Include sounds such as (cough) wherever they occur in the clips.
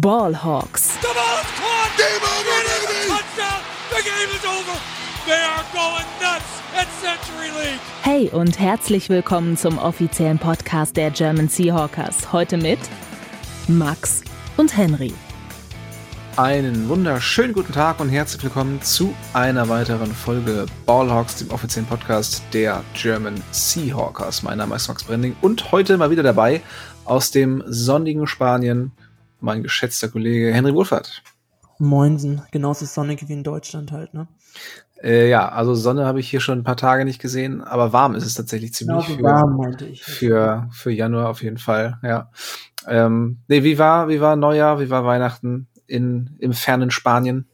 Ballhawks. The ball's caught. Game over, baby. Touchdown. The game is over. They are going nuts at Century League. Hey und herzlich willkommen zum offiziellen Podcast der German Seahawkers. Heute mit Max und Henry. Einen wunderschönen guten Tag und herzlich willkommen zu einer weiteren Folge Ballhawks, dem offiziellen Podcast der German Seahawkers. Mein Name ist Max Brending und heute mal wieder dabei aus dem sonnigen Spanien mein geschätzter Kollege Henry Wohlfahrt. Moinsen, genauso sonnig wie in Deutschland halt, ne? Äh, ja, also Sonne habe ich hier schon ein paar Tage nicht gesehen, aber warm ist es tatsächlich ziemlich. Genau, für, warm, meinte ich. Für, für Januar auf jeden Fall, ja. Ähm, nee, wie war, wie war Neujahr, wie war Weihnachten? in, im fernen Spanien.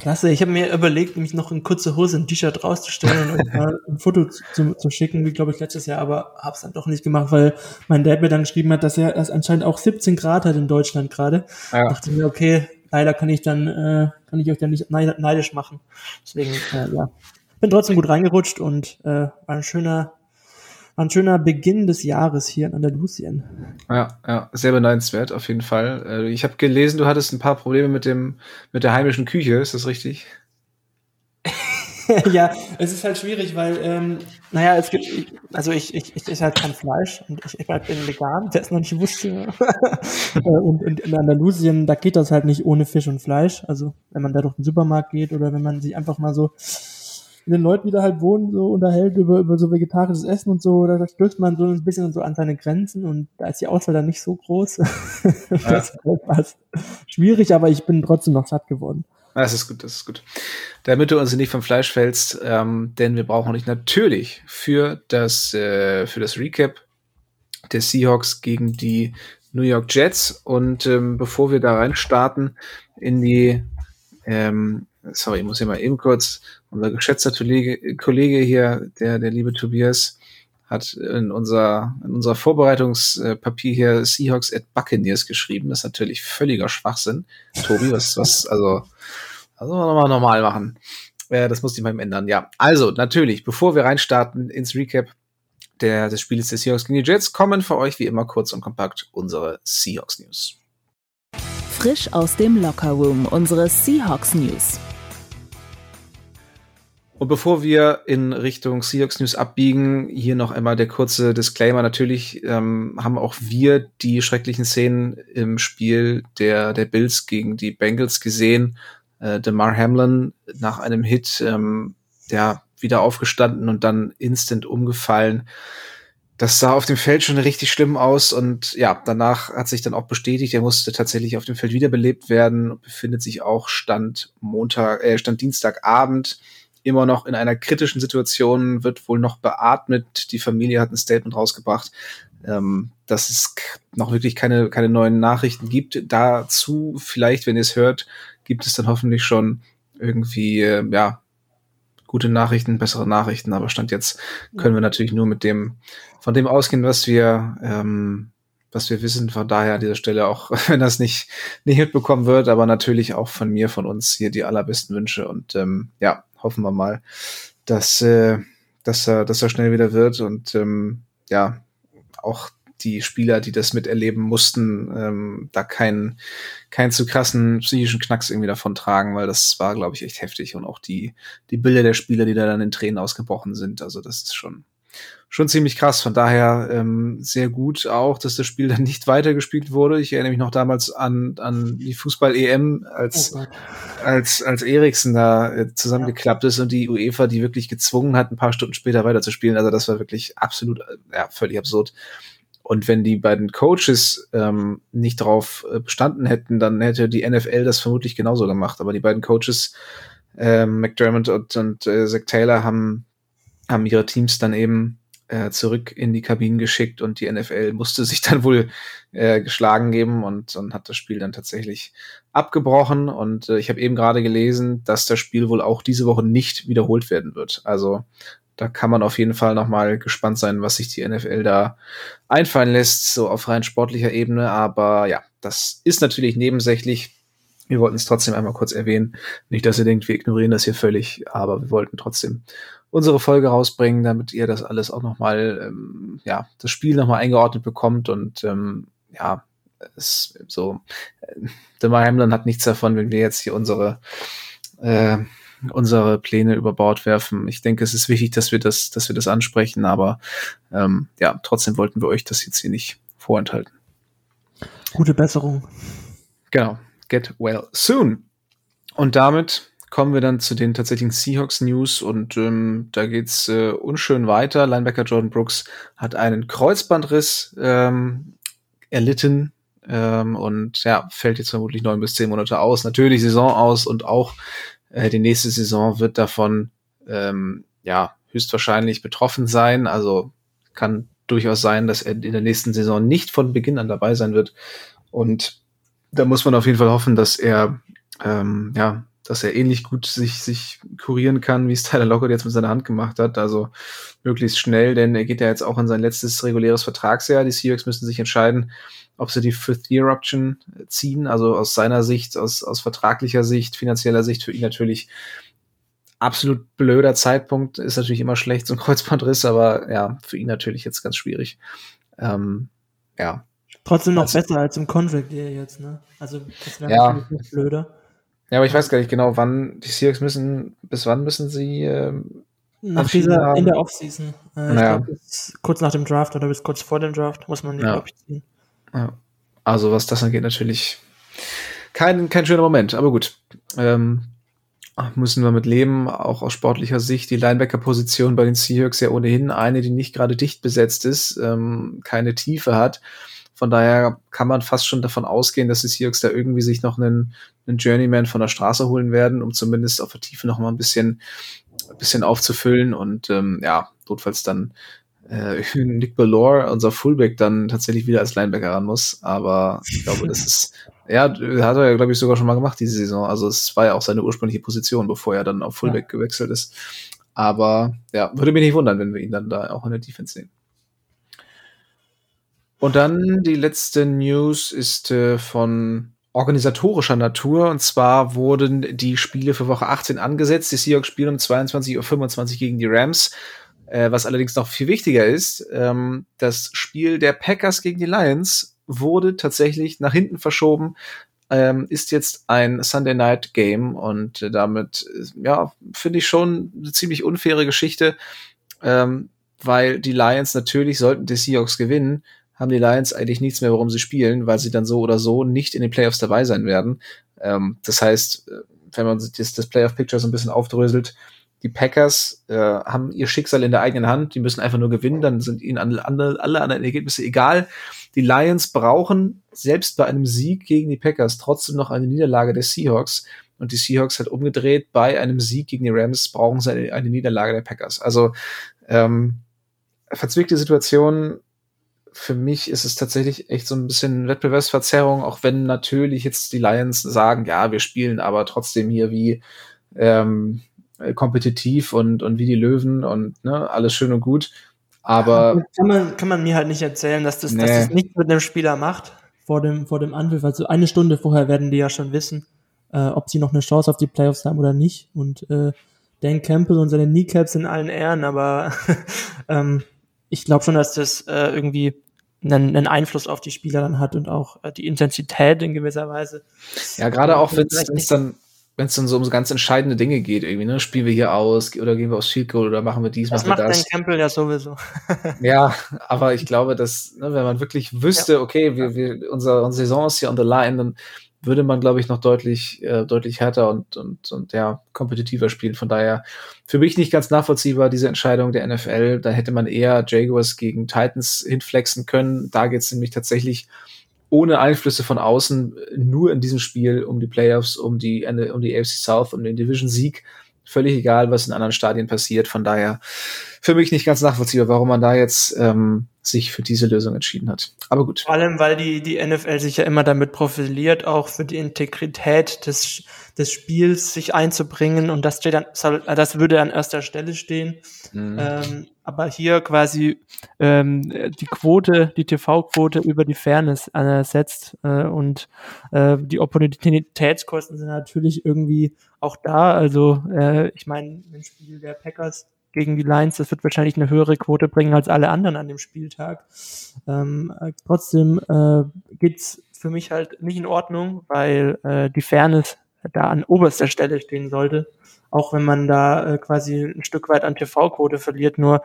Klasse, ich habe mir überlegt, mich noch in kurze Hose ein T-Shirt rauszustellen und (laughs) mal ein Foto zu, zu schicken, wie glaube ich letztes Jahr, aber habe es dann doch nicht gemacht, weil mein Dad mir dann geschrieben hat, dass er es anscheinend auch 17 Grad hat in Deutschland gerade. Ja. Dachte mir, okay, leider kann ich dann äh, kann ich euch dann nicht neidisch machen. Deswegen äh, ja, bin trotzdem gut reingerutscht und äh, war ein schöner ein schöner Beginn des Jahres hier in Andalusien. Ja, ja, sehr beneidenswert auf jeden Fall. Äh, ich habe gelesen, du hattest ein paar Probleme mit dem mit der heimischen Küche, ist das richtig? (laughs) ja, es ist halt schwierig, weil, ähm, naja, es gibt, also ich, ich, ich esse halt kein Fleisch und ich, ich bin vegan, (laughs) wer es noch nicht wusste. (laughs) und, und in Andalusien, da geht das halt nicht ohne Fisch und Fleisch. Also wenn man da durch den Supermarkt geht oder wenn man sich einfach mal so mit den Leuten, die da halt wohnen, so unterhält über, über so vegetarisches Essen und so, da stößt man so ein bisschen so an seine Grenzen und da ist die Auswahl dann nicht so groß. (laughs) Ja. das ist schwierig, aber ich bin trotzdem noch satt geworden. Das ist gut, das ist gut. Damit du uns nicht vom Fleisch fällst, ähm, denn wir brauchen dich natürlich für das, äh, für das Recap der Seahawks gegen die New York Jets. Und ähm, bevor wir da rein starten in die ähm, sorry, ich muss hier mal eben kurz, unser geschätzter Kollege, hier, der, der liebe Tobias, hat in unser, in unser Vorbereitungspapier hier Seahawks at Buccaneers geschrieben. Das ist natürlich völliger Schwachsinn. Tobi, was, was, also, also nochmal normal machen. Äh, das muss ich mal ändern, ja. Also, natürlich, bevor wir reinstarten ins Recap der, des Spiels des Seahawks gegen die Jets, kommen für euch wie immer kurz und kompakt unsere Seahawks News. Frisch aus dem Locker Room, unsere Seahawks News. Und bevor wir in Richtung Seahawks News abbiegen, hier noch einmal der kurze Disclaimer. Natürlich ähm, haben auch wir die schrecklichen Szenen im Spiel der, der Bills gegen die Bengals gesehen. Äh, DeMar Hamlin nach einem Hit, ähm, ja, wieder aufgestanden und dann instant umgefallen. Das sah auf dem Feld schon richtig schlimm aus und ja, danach hat sich dann auch bestätigt, er musste tatsächlich auf dem Feld wiederbelebt werden, befindet sich auch Stand Montag, äh, Stand Dienstagabend immer noch in einer kritischen Situation, wird wohl noch beatmet. Die Familie hat ein Statement rausgebracht, ähm, dass es noch wirklich keine, keine neuen Nachrichten gibt. Dazu, vielleicht, wenn ihr es hört, gibt es dann hoffentlich schon irgendwie, äh, ja, gute Nachrichten, bessere Nachrichten, aber Stand jetzt können wir natürlich nur mit dem, von dem ausgehen, was wir, ähm, was wir wissen. Von daher an dieser Stelle auch, (laughs) wenn das nicht, nicht mitbekommen wird, aber natürlich auch von mir, von uns hier die allerbesten Wünsche und ähm, ja, hoffen wir mal, dass, äh, dass, er, dass er schnell wieder wird und ähm, ja, auch die Spieler, die das miterleben mussten, ähm, da keinen keinen zu krassen psychischen Knacks irgendwie davon tragen, weil das war, glaube ich, echt heftig. Und auch die, die Bilder der Spieler, die da dann in Tränen ausgebrochen sind, also das ist schon, schon ziemlich krass. Von daher ähm, sehr gut auch, dass das Spiel (laughs) dann nicht weitergespielt wurde. Ich erinnere mich noch damals an, an die Fußball-EM, als, oh als, als Eriksen da äh, zusammengeklappt ist und die UEFA die wirklich gezwungen hat, ein paar Stunden später weiterzuspielen. Also das war wirklich absolut, äh, ja, völlig absurd. Und wenn die beiden Coaches ähm, nicht darauf äh, bestanden hätten, dann hätte die NFL das vermutlich genauso gemacht. Aber die beiden Coaches, äh, McDermott und, und äh, Zach Taylor, haben, haben ihre Teams dann eben äh, zurück in die Kabinen geschickt und die NFL musste sich (laughs) dann wohl äh, geschlagen geben und, und hat das Spiel dann tatsächlich abgebrochen. Und äh, ich habe eben gerade gelesen, dass das Spiel wohl auch diese Woche nicht wiederholt werden wird. Also da kann man auf jeden Fall noch mal gespannt sein, was sich die NFL da einfallen lässt, so auf rein sportlicher Ebene. Aber ja, das ist natürlich nebensächlich. Wir wollten es trotzdem einmal kurz erwähnen. Nicht, dass ihr denkt, wir ignorieren das hier völlig, aber wir wollten trotzdem unsere Folge rausbringen, damit ihr das alles auch nochmal, ähm, ja, das Spiel nochmal eingeordnet bekommt und ähm, ja, es, so, äh, Damar Hamlin hat nichts davon, wenn wir jetzt hier unsere, äh, unsere Pläne über Bord werfen. Ich denke, es ist wichtig, dass wir das, dass wir das ansprechen, aber ähm, ja, trotzdem wollten wir euch das jetzt hier nicht vorenthalten. Gute Besserung. Genau. Get well soon. Und damit kommen wir dann zu den tatsächlichen Seahawks News und ähm, da geht's äh, unschön weiter. Linebacker Jordan Brooks hat einen Kreuzbandriss ähm, erlitten ähm, und ja, fällt jetzt vermutlich neun bis zehn Monate aus. Natürlich Saison aus und auch äh, die nächste Saison wird davon ähm, ja höchstwahrscheinlich betroffen sein. Also kann durchaus sein, dass er in der nächsten Saison nicht von Beginn an dabei sein wird. Und da muss man auf jeden Fall hoffen, dass er ähm, ja dass er ähnlich gut sich, sich kurieren kann, wie es (laughs) Tyler Lockett jetzt mit seiner Hand gemacht hat. Also möglichst schnell, denn er geht ja jetzt auch in sein letztes reguläres Vertragsjahr. Die Seahawks müssen sich entscheiden, ob sie die Fifth Year Option ziehen. Also aus seiner Sicht, aus, aus vertraglicher Sicht, finanzieller Sicht für ihn natürlich absolut blöder Zeitpunkt. Ist natürlich immer schlecht, so ein Kreuzbandriss, aber ja, für ihn natürlich jetzt ganz schwierig. Ähm, ja. Trotzdem noch also, besser als im Contract Year jetzt, ne? Also das wäre ja. natürlich noch blöder. Ja, aber ich weiß gar nicht genau, wann die Seahawks müssen, bis wann müssen sie ähm, nach dieser, in der Offseason. Äh, ja. glaub, kurz nach dem Draft oder bis kurz vor dem Draft muss man die, ja. ziehen. Ja. Also was das angeht, natürlich kein, kein schöner Moment, aber gut. Ähm, müssen wir mit leben, auch aus sportlicher Sicht. Die Linebacker-Position bei den Seahawks ja ohnehin eine, die nicht gerade dicht besetzt ist, ähm, keine Tiefe hat. Von daher kann man fast schon davon ausgehen, dass die Seahawks da irgendwie sich noch einen, einen Journeyman von der Straße holen werden, um zumindest auf der Tiefe noch mal ein bisschen, ein bisschen aufzufüllen und ähm, ja, notfalls dann äh, (laughs) Nick Ballore, unser Fullback, dann tatsächlich wieder als Linebacker ran muss. Aber ich glaube, das ist, (laughs) ja, hat er ja, glaube ich, sogar schon mal gemacht diese Saison. Also es war ja auch seine ursprüngliche Position, bevor er dann auf Fullback ja. gewechselt ist. Aber ja, würde mich nicht wundern, wenn wir ihn dann da auch in der Defense sehen. Und dann die letzte News ist äh, von organisatorischer Natur. Und zwar wurden die Spiele für Woche 18 angesetzt. Die Seahawks spielen um 22.25 Uhr gegen die Rams. Äh, was allerdings noch viel wichtiger ist, ähm, das Spiel der Packers gegen die Lions wurde tatsächlich nach hinten verschoben. Ähm, ist jetzt ein Sunday Night Game und äh, damit, ja, finde ich schon eine ziemlich unfaire Geschichte, ähm, weil die Lions natürlich sollten die Seahawks gewinnen, haben die Lions eigentlich nichts mehr, warum sie spielen, weil sie dann so oder so nicht in den Playoffs dabei sein werden. Ähm, das heißt, äh, wenn man das, das Playoff-Picture so ein bisschen aufdröselt, die Packers äh, haben ihr Schicksal in der eigenen Hand, die müssen einfach nur gewinnen, dann sind ihnen alle, alle, alle anderen Ergebnisse egal. Die Lions brauchen selbst bei einem Sieg gegen die Packers trotzdem noch eine Niederlage der Seahawks. Und die Seahawks hat umgedreht, bei einem Sieg gegen die Rams brauchen sie eine, eine Niederlage der Packers. Also ähm, verzwickte Situation, für mich ist es tatsächlich echt so ein bisschen Wettbewerbsverzerrung, auch wenn natürlich jetzt die Lions sagen, ja, wir spielen aber trotzdem hier wie ähm, kompetitiv und, und wie die Löwen und ne, alles schön und gut. Aber kann man, kann man mir halt nicht erzählen, dass das, nee. dass das nichts mit einem Spieler macht vor dem, vor dem Anpfiff. Also eine Stunde vorher werden die ja schon wissen, äh, ob sie noch eine Chance auf die Playoffs haben oder nicht. Und äh, Dan Campbell und seine Kneecaps in allen Ehren, aber (laughs) ähm, ich glaube schon, dass das äh, irgendwie einen, einen Einfluss auf die Spieler dann hat und auch äh, die Intensität in gewisser Weise. Ja, gerade auch wenn es dann wenn es dann so um ganz entscheidende Dinge geht, irgendwie, ne? Spielen wir hier aus oder gehen wir aus Field Goal oder machen wir dies, das machen wir das. Das macht Campbell ja sowieso. (laughs) ja, aber ich glaube, dass, ne, wenn man wirklich wüsste, ja. okay, wir, wir, unser, unsere Saison ist hier on the line, dann würde man, glaube ich, noch deutlich, äh, deutlich härter und, und, und ja, kompetitiver spielen. Von daher für mich nicht ganz nachvollziehbar, diese Entscheidung der NFL. Da hätte man eher Jaguars gegen Titans hinflexen können. Da geht es nämlich tatsächlich ohne Einflüsse von außen nur in diesem Spiel um die Playoffs, um die, um die AFC South, um den Division-Sieg. Völlig egal, was in anderen Stadien passiert. Von daher für mich nicht ganz nachvollziehbar, warum man da jetzt ähm, sich für diese Lösung entschieden hat. Aber gut. Vor allem, weil die, die NFL sich ja immer damit profiliert, auch für die Integrität des, des Spiels sich einzubringen und das steht dann, das würde an erster Stelle stehen. Mhm. Ähm, aber hier quasi ähm, die Quote, die TV-Quote über die Fairness äh, setzt äh, und äh, die Opportunitätskosten sind natürlich irgendwie auch da. Also äh, ich meine, im Spiel der Packers gegen die Lions. Das wird wahrscheinlich eine höhere Quote bringen als alle anderen an dem Spieltag. Ähm, äh, trotzdem äh, geht's für mich halt nicht in Ordnung, weil äh, die Fairness da an oberster Stelle stehen sollte. Auch wenn man da äh, quasi ein Stück weit an TV-Quote verliert, nur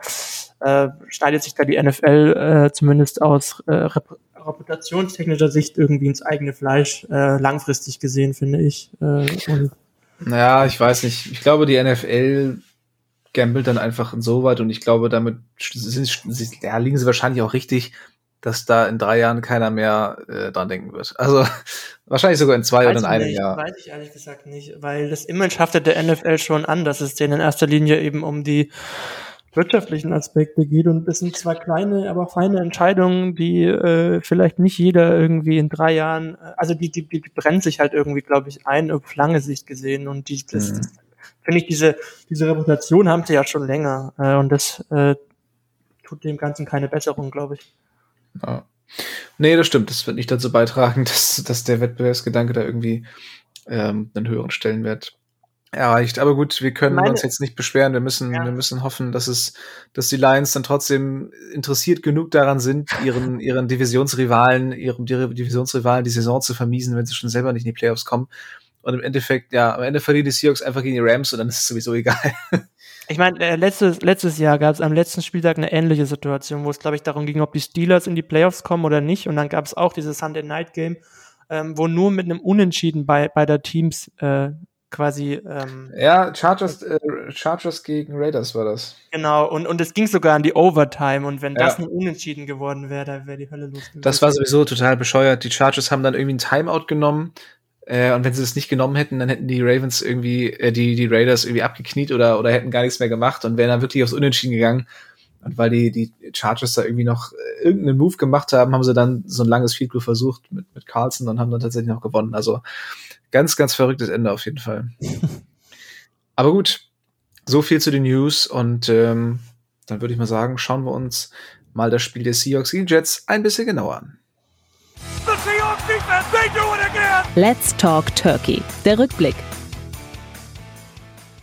äh, schneidet sich da die NFL äh, zumindest aus äh, Rep reputationstechnischer Sicht irgendwie ins eigene Fleisch, äh, langfristig gesehen, finde ich. Äh, naja, ich weiß nicht. Ich glaube, die NFL gambelt dann einfach insoweit und ich glaube, damit sind, ja, liegen sie wahrscheinlich auch richtig, dass da in drei Jahren keiner mehr äh, dran denken wird. Also (laughs) wahrscheinlich sogar in zwei weiß oder in einem nicht, Jahr. Weiß ich ehrlich gesagt nicht, weil das Image haftet der NFL schon an, dass es denen in erster Linie eben um die wirtschaftlichen Aspekte geht und das sind zwar kleine, aber feine Entscheidungen, die äh, vielleicht nicht jeder irgendwie in drei Jahren, äh, also die, die, die brennt sich halt irgendwie, glaube ich, ein auf lange Sicht gesehen und die, das, mhm. Finde ich, diese, diese Reputation haben sie ja schon länger äh, und das äh, tut dem Ganzen keine Besserung, glaube ich. Ja. Nee, das stimmt. Das wird nicht dazu beitragen, (laughs) dass, dass der Wettbewerbsgedanke da irgendwie ähm, einen höheren Stellenwert erreicht. Aber gut, wir können Meine, uns jetzt nicht beschweren. Wir müssen, ja. wir müssen hoffen, dass es, dass die Lions dann trotzdem interessiert genug daran sind, ihren, (laughs) ihren Divisionsrivalen, ihrem Divisionsrivalen die Saison zu vermiesen, wenn sie schon selber nicht in die Playoffs kommen. Und im Endeffekt, ja, am Ende verlieren die Seahawks einfach gegen die Rams und dann ist es sowieso egal. (laughs) Ich meine, äh, letztes, letztes Jahr gab es am letzten Spieltag eine ähnliche Situation, wo es, glaube ich, darum ging, ob die Steelers in die Playoffs kommen oder nicht. Und dann gab es auch dieses Sunday Night Game, ähm, wo nur mit einem Unentschieden bei, bei der Teams äh, quasi. Ähm, ja, Chargers, äh, Chargers gegen Raiders war das. Genau, und, und es ging sogar an die Overtime. Und wenn ja. das ein Unentschieden geworden wäre, da wäre die Hölle los gewesen. Das war sowieso total bescheuert. Die Chargers haben dann irgendwie ein Timeout genommen. Äh, und wenn sie das nicht genommen hätten, dann hätten die Ravens irgendwie, äh, die, die Raiders irgendwie abgekniet oder, oder hätten gar nichts mehr gemacht und wären dann wirklich aufs Unentschieden gegangen. Und weil die, die Chargers da irgendwie noch äh, irgendeinen Move gemacht haben, haben sie dann so ein langes Field Goal versucht mit, mit Carlson und haben dann tatsächlich noch gewonnen. Also Ganz, ganz verrücktes Ende auf jeden Fall. (laughs) Aber gut, so viel zu den News und ähm, dann würde ich mal sagen, schauen wir uns mal das Spiel der Seahawks gegen Jets ein bisschen genauer an. Let's Talk Turkey. Der Rückblick.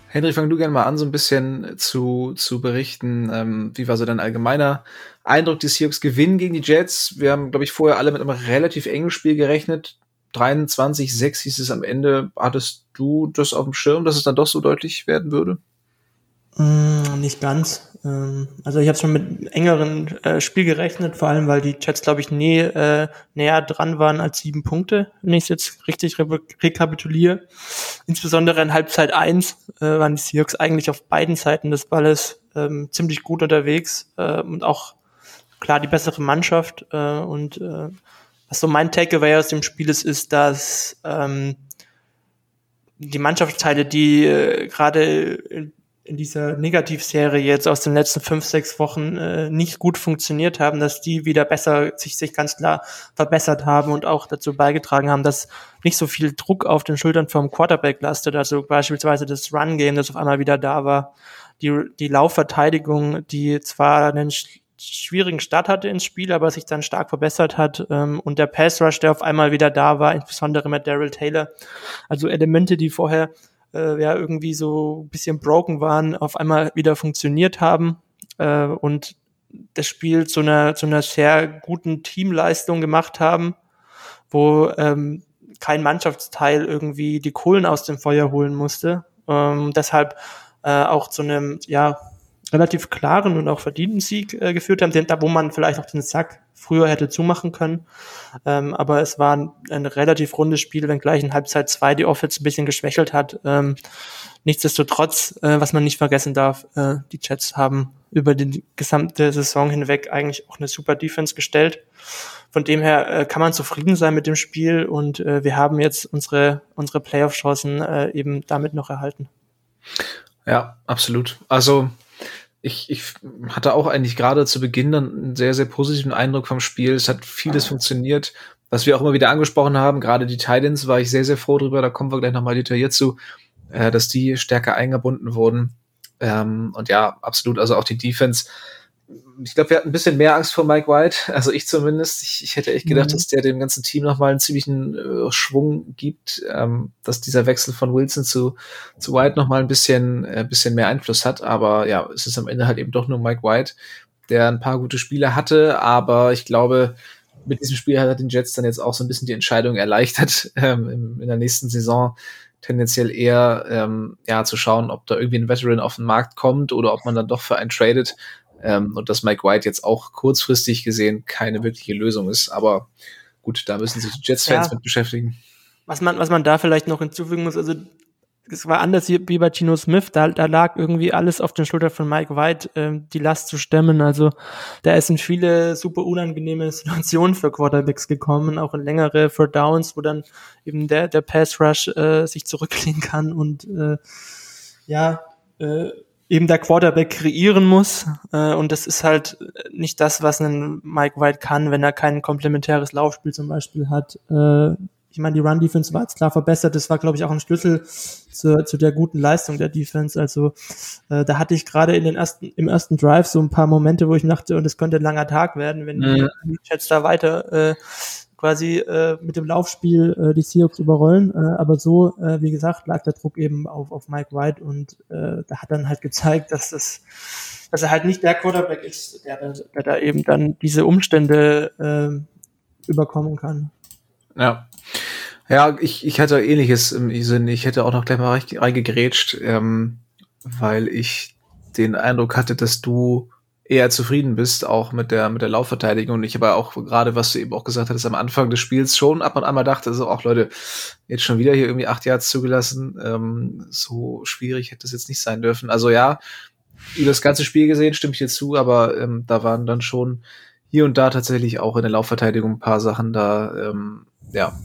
Henry, fang du gerne mal an, so ein bisschen zu, zu berichten. Ähm, wie war so dein allgemeiner Eindruck? Die Seahawks gewinnen gegen die Jets. Wir haben, glaube ich, vorher alle mit einem relativ engen Spiel gerechnet. 23, 6 hieß es am Ende. Hattest du das auf dem Schirm, dass es dann doch so deutlich werden würde? Mm, nicht ganz. Ähm, also ich habe schon mit engeren äh, Spiel gerechnet, vor allem weil die Chats, glaube ich, nie äh, näher dran waren als sieben Punkte, wenn ich es jetzt richtig re rekapituliere. Insbesondere in Halbzeit 1 äh, waren die Seahawks eigentlich auf beiden Seiten des Balles ähm, ziemlich gut unterwegs äh, und auch klar die bessere Mannschaft äh, und äh, was so mein Takeaway aus dem Spiel ist, ist, dass ähm, die Mannschaftsteile, die äh, gerade in, dieser Negativserie jetzt aus den letzten fünf, sechs Wochen äh, nicht gut funktioniert haben, dass die wieder besser sich, sich ganz klar verbessert haben und auch dazu beigetragen haben, dass nicht so viel Druck auf den Schultern vom Quarterback lastet. Also beispielsweise das Run-Game, das auf einmal wieder da war. Die, die Laufverteidigung, die zwar einen schwierigen Start hatte ins Spiel, aber sich dann stark verbessert hat. Ähm, und der Pass Rush, der auf einmal wieder da war, insbesondere mit Daryl Taylor. Also Elemente, die vorher äh, ja irgendwie so ein bisschen broken waren, auf einmal wieder funktioniert haben. Äh, und das Spiel zu einer, zu einer sehr guten Teamleistung gemacht haben, wo ähm, kein Mannschaftsteil irgendwie die Kohlen aus dem Feuer holen musste. Ähm, deshalb äh, auch zu einem, ja, relativ klaren und auch verdienten Sieg äh, geführt haben, da wo man vielleicht auch den Sack früher hätte zumachen können. Ähm, aber es war ein, ein, relativ rundes Spiel, wenngleich in Halbzeit zwei die Offense ein bisschen geschwächelt hat. Ähm, nichtsdestotrotz, äh, was man nicht vergessen darf, äh, die Jets haben über die gesamte Saison hinweg eigentlich auch eine super Defense gestellt. Von dem her äh, kann man zufrieden sein mit dem Spiel und äh, wir haben jetzt unsere, unsere Playoff-Chancen äh, eben damit noch erhalten. Ja, absolut. Also ich, ich hatte auch eigentlich gerade zu Beginn dann einen sehr, sehr positiven Eindruck vom Spiel. Es hat vieles funktioniert, was wir auch immer wieder angesprochen haben. Gerade die Titans war ich sehr, sehr froh drüber. Da kommen wir gleich nochmal detailliert zu, äh, dass die stärker eingebunden wurden. Ähm, und ja, absolut. Also auch die Defense ich glaube, wir hatten ein bisschen mehr Angst vor Mike White, (laughs) also ich zumindest. Ich, ich hätte echt gedacht, mhm. dass der dem ganzen Team nochmal einen ziemlichen äh, Schwung gibt, ähm, dass dieser Wechsel von Wilson zu, zu White nochmal ein bisschen, äh, bisschen mehr Einfluss hat. Aber ja, es ist am Ende halt eben doch nur Mike White, der ein paar gute Spiele hatte, aber ich glaube, mit diesem Spiel hat er den Jets dann jetzt auch so ein bisschen die Entscheidung erleichtert, (laughs) ähm, in der nächsten Saison tendenziell eher ähm, ja zu schauen, ob da irgendwie ein Veteran auf den Markt kommt oder ob man dann doch für einen tradet. Ähm, und dass Mike White jetzt auch kurzfristig gesehen keine wirkliche Lösung ist. Aber gut, da müssen sich die Jets-Fans ja. mit beschäftigen. Was man, was man da vielleicht noch hinzufügen muss, also es war anders wie bei Gino Smith, da, da lag irgendwie alles auf den Schultern von Mike White, ähm, die Last zu stemmen. Also da ist in viele super unangenehme Situationen für Quarterbacks gekommen, auch in längere für Downs, wo dann eben der, der Pass Rush äh, sich zurücklehnen kann und äh, ja, äh, eben der Quarterback kreieren muss. Äh, und das ist halt nicht das, was ein Mike White kann, wenn er kein komplementäres Laufspiel zum Beispiel hat. Äh, ich meine, die Run-Defense war jetzt klar verbessert. Das war, glaube ich, auch ein Schlüssel zu, zu der guten Leistung der Defense. Also äh, da hatte ich gerade in den ersten, im ersten Drive so ein paar Momente, wo ich dachte, und es könnte ein langer Tag werden, wenn mhm. die Chats da weiter äh, quasi äh, mit dem Laufspiel äh, die Seahawks überrollen. Äh, aber so, äh, wie gesagt, lag der Druck eben auf, auf Mike White und äh, da hat dann halt gezeigt, dass das dass er halt nicht der Quarterback ist, der, der da eben dann diese Umstände äh, überkommen kann. Ja. Ja, ich, ich hatte ähnliches im Sinn. Ich hätte auch noch gleich mal reingegrätscht, ähm, weil ich den Eindruck hatte, dass du eher zufrieden bist, auch mit der, mit der Laufverteidigung. Und ich aber auch gerade, was du eben auch gesagt hattest, am Anfang des Spiels schon ab und an mal dachte, so auch Leute, jetzt schon wieder hier irgendwie acht Yards zugelassen. Ähm, so schwierig hätte es jetzt nicht sein dürfen. Also ja, über das ganze Spiel gesehen stimme ich dir zu, aber ähm, da waren dann schon hier und da tatsächlich auch in der Laufverteidigung ein paar Sachen da, ähm, ja,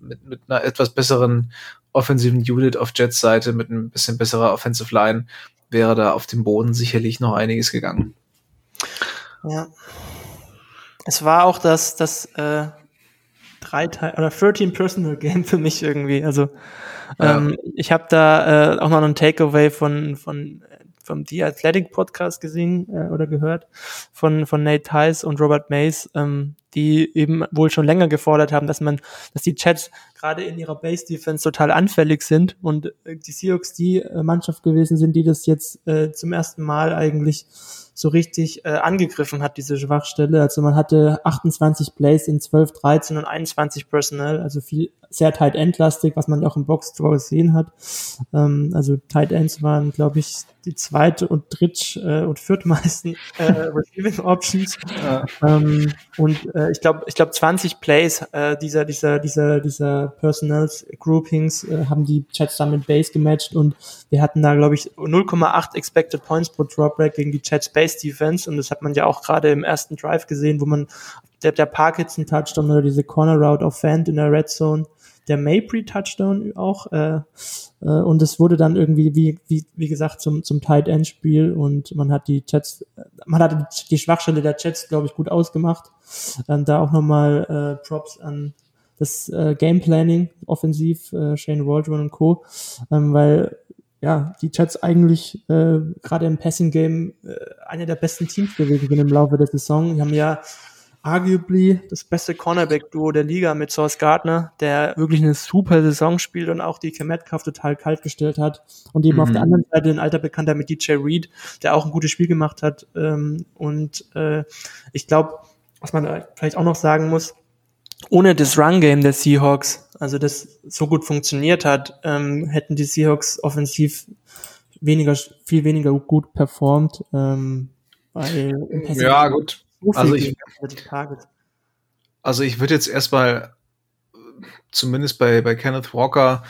mit, mit einer etwas besseren offensiven Unit auf Jets Seite, mit ein bisschen besserer Offensive Line, wäre da auf dem Boden sicherlich noch einiges gegangen. Ja. Es war auch das, das äh, drei Teil oder 13 Personal Game für mich irgendwie. Also ja. ähm, ich habe da äh, auch noch einen Takeaway von von vom The Athletic Podcast gesehen äh, oder gehört von von Nate Tice und Robert Mays, ähm, die eben wohl schon länger gefordert haben, dass man, dass die Chats gerade in ihrer Base Defense total anfällig sind und äh, die Seahawks die äh, Mannschaft gewesen sind, die das jetzt äh, zum ersten Mal eigentlich so richtig äh, angegriffen hat, diese Schwachstelle. Also man hatte 28 Plays in 12, 13 und 21 Personnel, also viel sehr tight endlastig, was man auch im Box Draw gesehen hat. Ähm, also tight ends waren, glaube ich, die zweite und dritt äh, und viertmeisten äh, (laughs) Receiving Options. Ja. Ähm, und äh, ich glaube, ich glaube 20 Plays äh, dieser dieser dieser dieser Personals Groupings äh, haben die Chats dann mit Base gematcht und wir hatten da glaube ich 0,8 Expected Points pro Dropback gegen die Chats Base Defense und das hat man ja auch gerade im ersten Drive gesehen, wo man der, der Parkinson Touchdown oder diese Corner Route auf Fan in der Red Zone der Mapry Touchdown auch äh, äh, und es wurde dann irgendwie wie wie wie gesagt zum zum Tight End Spiel und man hat die Jets man hat die Schwachstelle der Jets glaube ich gut ausgemacht ähm, da auch nochmal äh, Props an das äh, Game Planning offensiv äh, Shane Waldron und Co ähm, weil ja, die Jets eigentlich äh, gerade im Passing Game äh, eine der besten Teams gewesen sind im Laufe der Saison. Die haben ja arguably das beste Cornerback-Duo der Liga mit Source Gardner, der wirklich eine super Saison spielt und auch die Metcalf total kalt gestellt hat. Und eben mhm. auf der anderen Seite ein alter Bekannter mit DJ Reed, der auch ein gutes Spiel gemacht hat. Ähm, und äh, ich glaube, was man vielleicht auch noch sagen muss, ohne das Run-Game der Seahawks, also das so gut funktioniert hat, ähm, hätten die Seahawks offensiv weniger, viel weniger gut performt. Ähm, weil ja, gut also ich, also ich würde jetzt erstmal zumindest bei, bei Kenneth Walker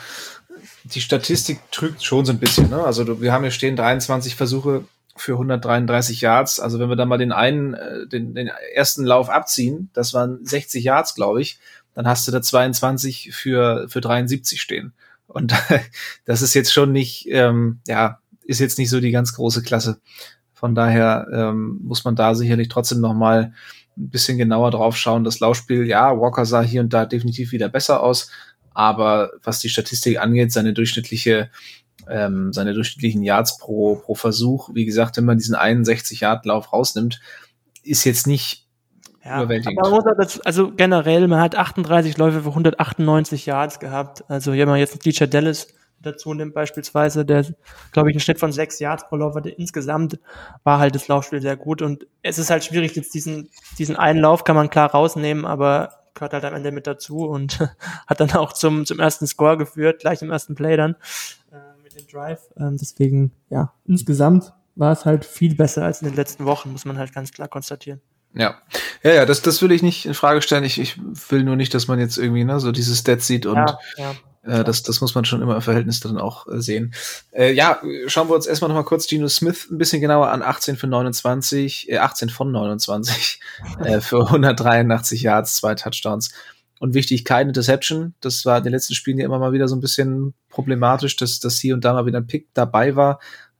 die Statistik trügt schon so ein bisschen. Ne? Also wir haben hier stehen 23 Versuche für 133 Yards. Also wenn wir da mal den einen, äh, den, den ersten Lauf abziehen, das waren 60 Yards, glaube ich, dann hast du da 22 für, für 73 stehen. Und (laughs) das ist jetzt schon nicht, ähm, ja, ist jetzt nicht so die ganz große Klasse. Von daher ähm, muss man da sicherlich trotzdem noch mal ein bisschen genauer drauf schauen. Das Laufspiel, ja, Walker sah hier und da definitiv wieder besser aus, aber was die Statistik angeht, seine durchschnittliche ähm, seine durchschnittlichen Yards pro, pro Versuch. Wie gesagt, wenn man diesen 61-Yard-Lauf rausnimmt, ist jetzt nicht ja, überwältigend. Das, also generell, man hat 38 Läufe für 198 Yards gehabt. Also wenn man jetzt DJ Dallas dazu nimmt beispielsweise, der, glaube ich, einen Schnitt von sechs Yards pro Lauf hatte. Insgesamt war halt das Laufspiel sehr gut und es ist halt schwierig, jetzt diesen, diesen einen Lauf kann man klar rausnehmen, aber gehört halt am Ende mit dazu und (laughs) hat dann auch zum, zum ersten Score geführt, gleich im ersten Play dann äh, mit dem Drive. Ähm, deswegen, ja, insgesamt war es halt viel besser als in den letzten Wochen, muss man halt ganz klar konstatieren. Ja, ja, ja, das, das will ich nicht in Frage stellen. Ich, ich will nur nicht, dass man jetzt irgendwie ne, so dieses Stat sieht und ja, ja. Äh, das, das muss man schon immer im Verhältnis dann auch äh, sehen. Äh, ja, schauen wir uns erstmal noch mal kurz Geno Smith ein bisschen genauer an. 18 für 29, äh, 18 von 29 (laughs) äh, für 183 Yards, zwei Touchdowns. Und wichtig, keine Interception. Das war in den letzten Spielen ja immer mal wieder so ein bisschen problematisch, dass, dass hier und da mal wieder ein Pick dabei war.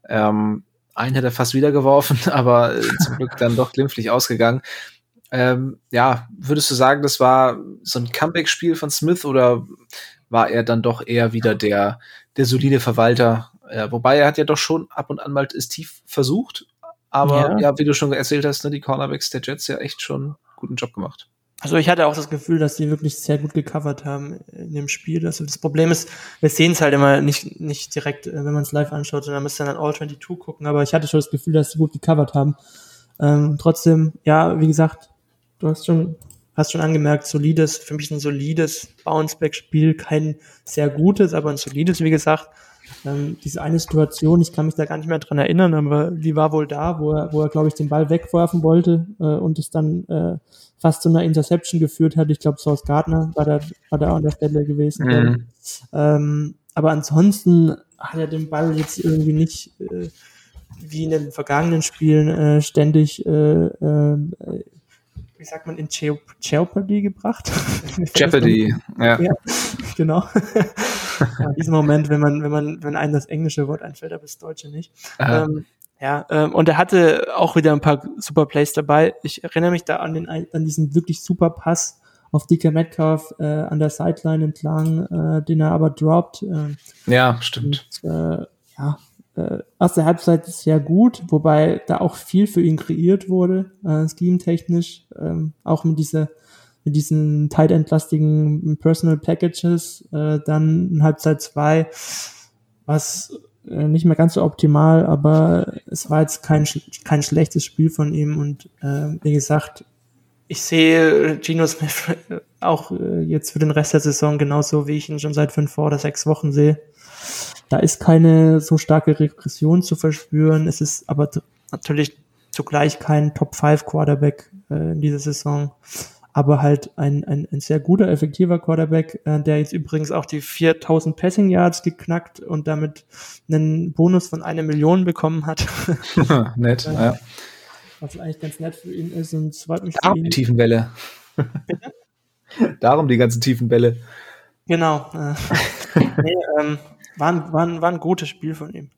Ähm, einen hat er fast wieder geworfen, (laughs) aber äh, zum Glück dann doch glimpflich ausgegangen. Ähm, ja, würdest du sagen, das war so ein Comeback-Spiel von Smith oder war er dann doch eher wieder der, der solide Verwalter. Äh, wobei er hat ja doch schon ab und an mal es tief versucht. Aber ja. ja, wie du schon erzählt hast, ne, die Cornerbacks der Jets ja echt schon guten Job gemacht. Also ich hatte auch das Gefühl, dass die wirklich sehr gut gecovert haben in dem Spiel. Also das Problem ist, wir sehen es halt immer nicht, nicht direkt, äh, wenn man es live anschaut, sondern müsste dann All 22 gucken. Aber ich hatte schon das Gefühl, dass sie gut gecovert haben. Ähm, trotzdem, ja, wie gesagt, du hast schon hast schon angemerkt, solides, für mich ein solides Bounceback-Spiel, kein sehr gutes, aber ein solides, wie gesagt. Ähm, diese eine Situation, ich kann mich da gar nicht mehr dran erinnern, aber die war wohl da, wo er, wo er glaube ich, den Ball wegwerfen wollte äh, und es dann äh, fast zu einer Interception geführt hat. Ich glaube, Source Gardner war da, war da an der Stelle gewesen. Mhm. Ähm, aber ansonsten hat er den Ball jetzt irgendwie nicht äh, wie in den vergangenen Spielen äh, ständig äh, äh, wie sagt man, in (laughs) Jeopardy gebracht. Jeopardy, ja. ja. (laughs) Genau. (laughs) ja, in diesem Moment, wenn man, wenn man, wenn einem das englische Wort einfällt, aber das deutsche nicht. Ähm, ja, ähm, und er hatte auch wieder ein paar super Plays dabei. Ich erinnere mich da an den, an diesen wirklich super Pass auf DK Metcalf äh, an der Sideline entlang, äh, den er aber droppt. Äh, ja, stimmt. Und, äh, ja, erste Halbzeit sehr gut, wobei da auch viel für ihn kreiert wurde, äh, scheme-technisch, ähm, auch mit dieser mit diesen tight entlastigen Personal Packages, äh, dann in Halbzeit zwei, was äh, nicht mehr ganz so optimal, aber es war jetzt kein, kein schlechtes Spiel von ihm und äh, wie gesagt, ich sehe Gino Smith (laughs) auch äh, jetzt für den Rest der Saison genauso, wie ich ihn schon seit fünf oder sechs Wochen sehe. Da ist keine so starke Regression zu verspüren. Es ist aber natürlich zugleich kein Top 5 Quarterback äh, in dieser Saison. Aber halt ein, ein, ein sehr guter, effektiver Quarterback, äh, der jetzt übrigens auch die 4000 Passing Yards geknackt und damit einen Bonus von einer Million bekommen hat. (laughs) nett, äh, (laughs) ja. Was eigentlich ganz nett für ihn ist und es freut mich Darum die tiefen Bälle. (laughs) Darum die ganzen tiefen Bälle. Genau. Äh, nee, ähm, war ein, war, ein, war ein gutes Spiel von ihm.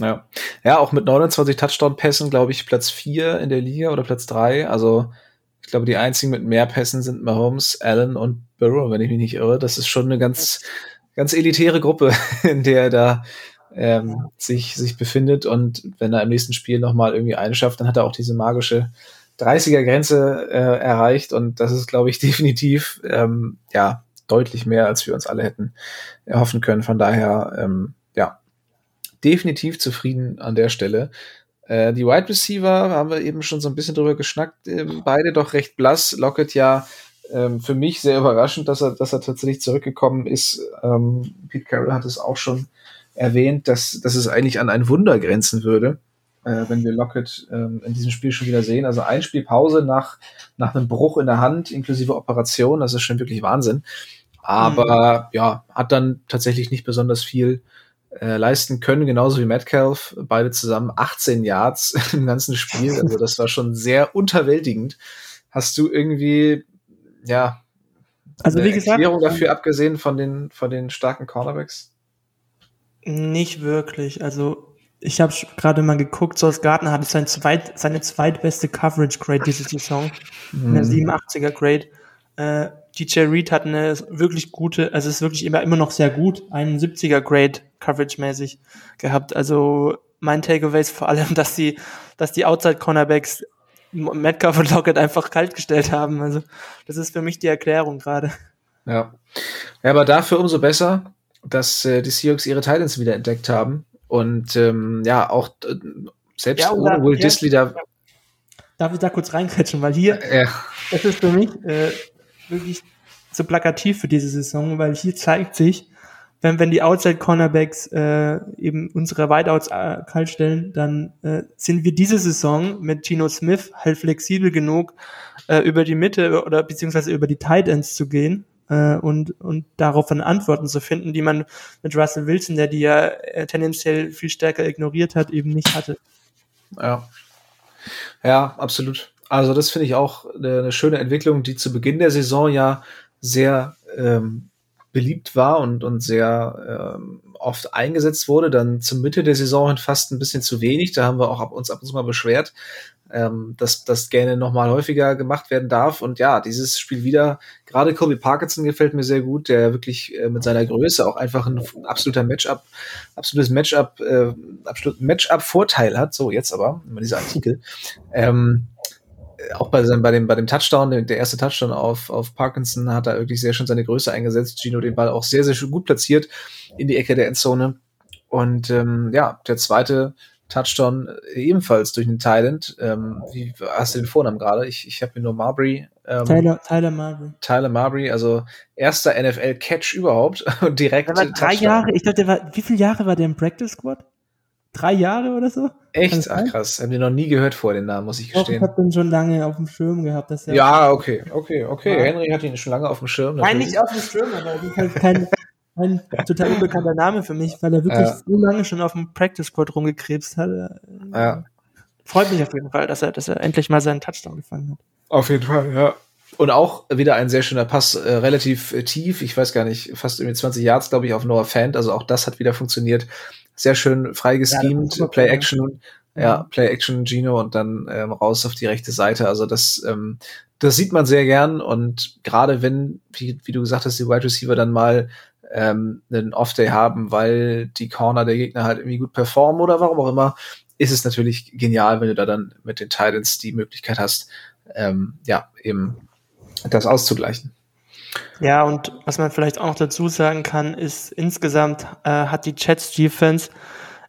Ja. ja, auch mit 29 Touchdown-Pässen, glaube ich, Platz 4 in der Liga oder Platz 3. Also ich glaube, die einzigen mit mehr Pässen sind Mahomes, Allen und Burrow, wenn ich mich nicht irre. Das ist schon eine ganz, ganz elitäre Gruppe, (laughs) in der er da ähm, sich, sich befindet. Und wenn er im nächsten Spiel nochmal irgendwie einschafft, dann hat er auch diese magische 30er-Grenze äh, erreicht. Und das ist, glaube ich, (laughs) definitiv ähm, ja deutlich mehr, als wir uns alle hätten erhoffen können. Von daher, ähm, ja, definitiv zufrieden an der Stelle. Äh, die Wide Receiver haben wir eben schon so ein bisschen drüber geschnackt. Ähm, beide doch recht blass. Lockett ja ähm, für mich sehr überraschend, dass er, dass er tatsächlich zurückgekommen ist. Ähm, Pete Carroll hat es auch schon erwähnt, dass, dass es eigentlich an ein Wunder grenzen würde äh, wenn wir Lockett ähm, in diesem Spiel schon wieder sehen. Also ein Spielpause nach, nach einem Bruch in der Hand, inklusive Operation, das ist schon wirklich Wahnsinn. Aber mhm. ja, hat dann tatsächlich nicht besonders viel äh, leisten können, genauso wie Metcalf, beide zusammen 18 Yards (laughs) im ganzen Spiel. Also das war schon sehr unterwältigend. Hast du irgendwie, ja, also wie gesagt, Erklärung dafür abgesehen von den, von den starken Cornerbacks? Nicht wirklich. Also ich habe gerade mal geguckt, Source Gardner hatte sein zweit, seine zweitbeste Coverage Grade diese Saison, mhm. eine 87er Grade. Äh, DJ Reed hat eine wirklich gute, also ist wirklich immer, immer noch sehr gut, 71er Grade Coverage-mäßig gehabt. Also mein Takeaway ist vor allem, (laughs) dass die, dass die Outside-Cornerbacks Metcalf und Lockett einfach kalt gestellt haben. Also das ist für mich die Erklärung gerade. Ja. ja, aber dafür umso besser, dass äh, die Seahawks ihre Titans wieder entdeckt haben und ähm, ja auch äh, selbst Ja, ohne Will ja, Disley da Darf ich da kurz reinkretschen, weil hier, ja, das ist für mich äh, wirklich so plakativ für diese Saison, weil hier zeigt sich, wenn, wenn die Outside Cornerbacks äh, eben unsere Wideouts äh, kalt dann äh, sind wir diese Saison mit Geno Smith halt flexibel genug, äh, über die Mitte oder beziehungsweise über die Tight Ends zu gehen äh, und, und darauf dann Antworten zu finden, die man mit Russell Wilson, der die ja äh, tendenziell viel stärker ignoriert hat, eben nicht hatte. Ja. Ja, absolut. Also das finde ich auch eine, eine schöne Entwicklung, die zu Beginn der Saison ja sehr ähm, beliebt war und, und sehr ähm, oft eingesetzt wurde. Dann zur Mitte der Saison hin fast ein bisschen zu wenig. Da haben wir auch ab, uns ab und zu mal beschwert, ähm, dass das gerne noch mal häufiger gemacht werden darf. Und ja, dieses Spiel wieder, gerade Kobe Parkinson gefällt mir sehr gut, der wirklich äh, mit seiner Größe auch einfach ein absoluter Matchup, absolutes Matchup, äh, absolut Matchup-Vorteil hat. So, jetzt aber, immer dieser Artikel. Ähm, äh, auch bei, seinem, bei, dem, bei dem Touchdown, der, erste Touchdown auf, auf Parkinson, hat er wirklich sehr schön seine Größe eingesetzt. Gino den Ball auch sehr, sehr schön gut platziert in die Ecke der Endzone. Und ähm, ja, der zweite Touchdown äh, ebenfalls durch einen Thailand. Ähm, wie hast du den Vornamen gerade? Ich, ich habe mir nur Marbury. Ähm, Tyler, Tyler Marbury. Tyler Marbury, also erster NFL-Catch überhaupt (laughs) und direkt Der war drei Touchdown. Jahre, ich glaube, der war, wie viele Jahre war der im Practice Squad? Drei Jahre oder so? Echt? Ach sein? krass, haben wir noch nie gehört vor den Namen, muss ich Doch, ich gestehen. habe den schon lange auf dem Schirm gehabt. Dass er Ja, okay, okay, okay. Ja. Henry hat ihn schon lange auf dem Schirm. Nein, natürlich. nicht auf dem Schirm, aber das ist halt kein, (laughs) kein total unbekannter Name für mich, weil er wirklich Ja. so lange schon auf dem Practice Squad rumgekrebst hat. Ja. Freut mich auf jeden Fall, dass er, dass er endlich mal seinen Touchdown gefangen hat. Auf jeden Fall, ja. Und auch wieder ein sehr schöner Pass, äh, relativ äh, tief, ich weiß gar nicht, fast irgendwie 20 Yards, glaube ich, auf Noah Fant. Also auch das hat wieder funktioniert. Sehr schön frei das geschemt, ist super Play Action, ja. ja, Play Action Gino und dann ähm, raus auf die rechte Seite. Also das, ähm, das sieht man sehr gern und gerade wenn, wie, wie du gesagt hast, die Wide Receiver dann mal ähm, einen Off-Day haben, weil die Corner der Gegner halt irgendwie gut performen oder warum auch immer, ist es natürlich genial, wenn du da dann mit den Titans die Möglichkeit hast, ähm, ja, eben das auszugleichen. Ja, und was man vielleicht auch noch dazu sagen kann, ist, insgesamt äh, hat die Jets Defense,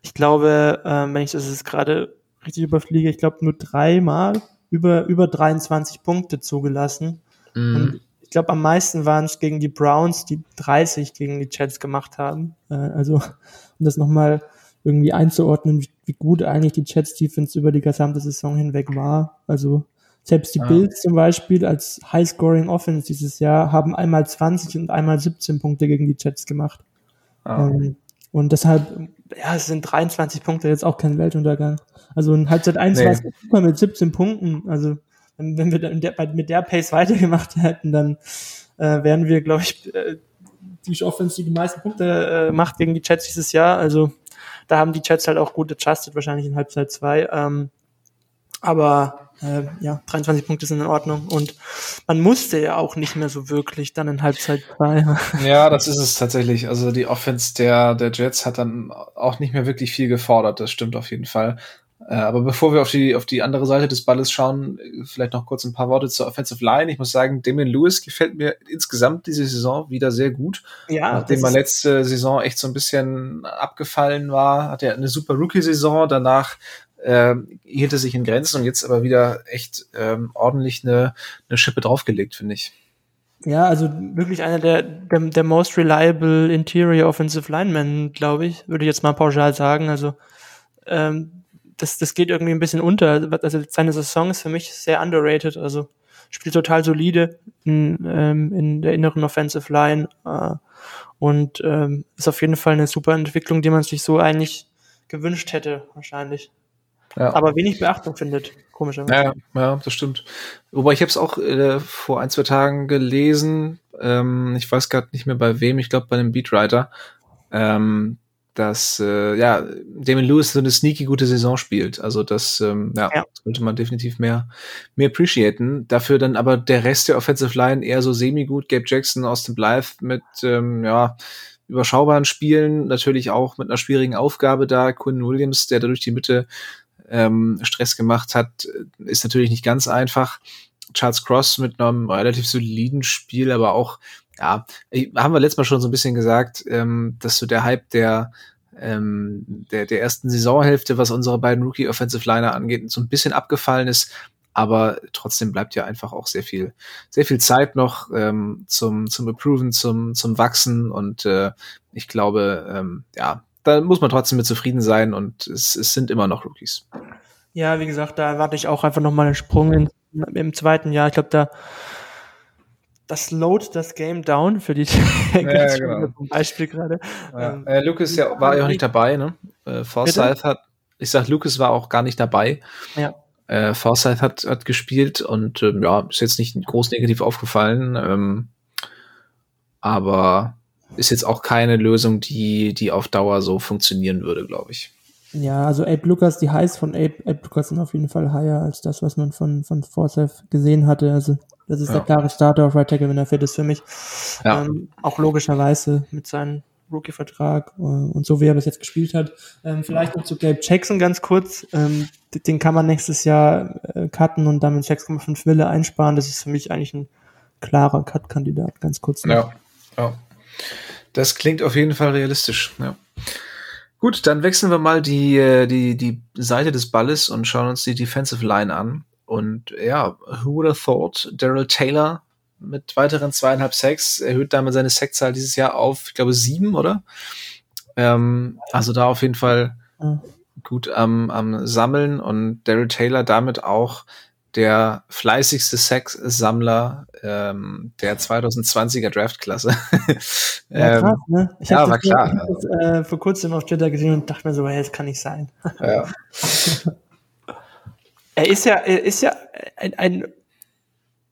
ich glaube, äh, wenn ich das jetzt gerade richtig überfliege, ich glaube nur dreimal über, über 23 Punkte zugelassen. Mhm. Und ich glaube, am meisten waren es gegen die Browns, die 30 gegen die Jets gemacht haben. Äh, also, um das nochmal irgendwie einzuordnen, wie, wie gut eigentlich die Jets Defense über die gesamte Saison hinweg war. Also, selbst die Ja. Bills zum Beispiel als High-Scoring Offense dieses Jahr haben einmal 20 und einmal 17 Punkte gegen die Jets gemacht. Ja. Ähm, und deshalb, ja, es sind 23 Punkte jetzt auch kein Weltuntergang. Also in Halbzeit 1 Nee. war es super mit 17 Punkten. Also wenn, wenn wir dann der, mit der Pace weitergemacht (laughs) hätten, dann äh, wären wir, glaube ich, äh, die Offense, die die meisten Punkte äh, macht gegen die Jets dieses Jahr. Also da haben die Jets halt auch gut adjusted, wahrscheinlich in Halbzeit 2. Ähm, aber äh, ja, 23 Punkte sind in Ordnung. Und man musste ja auch nicht mehr so wirklich dann in Halbzeit 2. (laughs) Ja, das ist es tatsächlich. Also die Offense der, der Jets hat dann auch nicht mehr wirklich viel gefordert, das stimmt auf jeden Fall. Äh, aber bevor wir auf die, auf die andere Seite des Balles schauen, vielleicht noch kurz ein paar Worte zur Offensive Line. Ich muss sagen, Damien Lewis gefällt mir insgesamt diese Saison wieder sehr gut. ja, Nachdem er letzte Saison echt so ein bisschen abgefallen war, hat er eine super Rookie-Saison. Danach ähm, hielt er sich in Grenzen und jetzt aber wieder echt ähm, ordentlich eine, eine Schippe draufgelegt, finde ich. Ja, also wirklich einer der, der, der most reliable Interior Offensive Linemen, glaube ich, würde ich jetzt mal pauschal sagen. Also ähm, das, das geht irgendwie ein bisschen unter. Also seine Saison ist für mich sehr underrated. Also spielt total solide in, ähm, in der inneren Offensive Line äh, und ähm, ist auf jeden Fall eine super Entwicklung, die man sich so eigentlich gewünscht hätte, wahrscheinlich. Ja. Aber wenig Beachtung findet, komischerweise. Ja, ja, das stimmt. Wobei ich habe es auch äh, vor ein, zwei Tagen gelesen, ähm, ich weiß gerade nicht mehr bei wem, ich glaube bei einem Beatwriter, ähm, dass äh, ja, Damon Lewis so eine sneaky gute Saison spielt. Also das ähm, ja, Ja. sollte man definitiv mehr, mehr appreciaten. Dafür dann aber der Rest der Offensive Line eher so semi-gut. Gabe Jackson aus dem Blythe mit ähm, ja, überschaubaren Spielen, natürlich auch mit einer schwierigen Aufgabe da. Quinn Williams, der da durch die Mitte ähm, Stress gemacht hat, ist natürlich nicht ganz einfach. Charles Cross mit einem relativ soliden Spiel, aber auch, ja, haben wir letztes Mal schon so ein bisschen gesagt, ähm, dass so der Hype der ähm, der, der ersten Saisonhälfte, was unsere beiden Rookie Offensive Liner angeht, so ein bisschen abgefallen ist. Aber trotzdem bleibt ja einfach auch sehr viel, sehr viel Zeit noch ähm, zum, zum Approven, zum, zum Wachsen. Und äh, ich glaube, ähm, ja, da muss man trotzdem mit zufrieden sein und es, es sind immer noch Rookies. Ja, wie gesagt, da erwarte ich auch einfach nochmal einen Sprung in, im zweiten Jahr. Ich glaube, da das slowt das Game down für die (laughs) ja, genau. zum Beispiel gerade. Ja. Ähm, äh, Lucas ja, war ja auch nicht dabei, ne? Äh, Forsyth hat, ich sag, Lucas war auch gar nicht dabei. Ja. Äh, Forsyth hat, hat gespielt und ähm, ja, ist jetzt nicht groß negativ aufgefallen. Ähm, aber ist jetzt auch keine Lösung, die, die auf Dauer so funktionieren würde, glaube ich. Ja, also Abe Lucas, die Highs von Abe, Abe Lucas sind auf jeden Fall higher als das, was man von, von Forsyth gesehen hatte. Also das ist ja. der klare Starter auf Right Tackle, wenn er fit ist für mich. Ja. Ähm, auch logischerweise mit seinem Rookie-Vertrag äh, und so, wie er bis jetzt gespielt hat. Ähm, vielleicht noch zu Gabe Jackson ganz kurz. Ähm, den kann man nächstes Jahr äh, cutten und damit 6,5 Mille einsparen. Das ist für mich eigentlich ein klarer Cut-Kandidat, ganz kurz. Noch. Ja, ja. Das klingt auf jeden Fall realistisch. Ja. Gut, dann wechseln wir mal die, äh, die, die Seite des Balles und schauen uns die Defensive Line an. Und ja, who would have thought, Daryl Taylor mit weiteren zweieinhalb Sacks erhöht damit seine Sackzahl dieses Jahr auf, ich glaube, sieben, oder? Ähm, also da auf jeden Fall gut am, am Sammeln und Daryl Taylor damit auch der fleißigste Sex-Sammler ähm, der 2020er Draftklasse. (laughs) ja, krass, ne? Ich ja, war klar. Das, äh, vor kurzem auf Twitter gesehen und dachte mir so, hey, das kann nicht sein. Ja. (laughs) Er ist ja, er ist ja ein, ein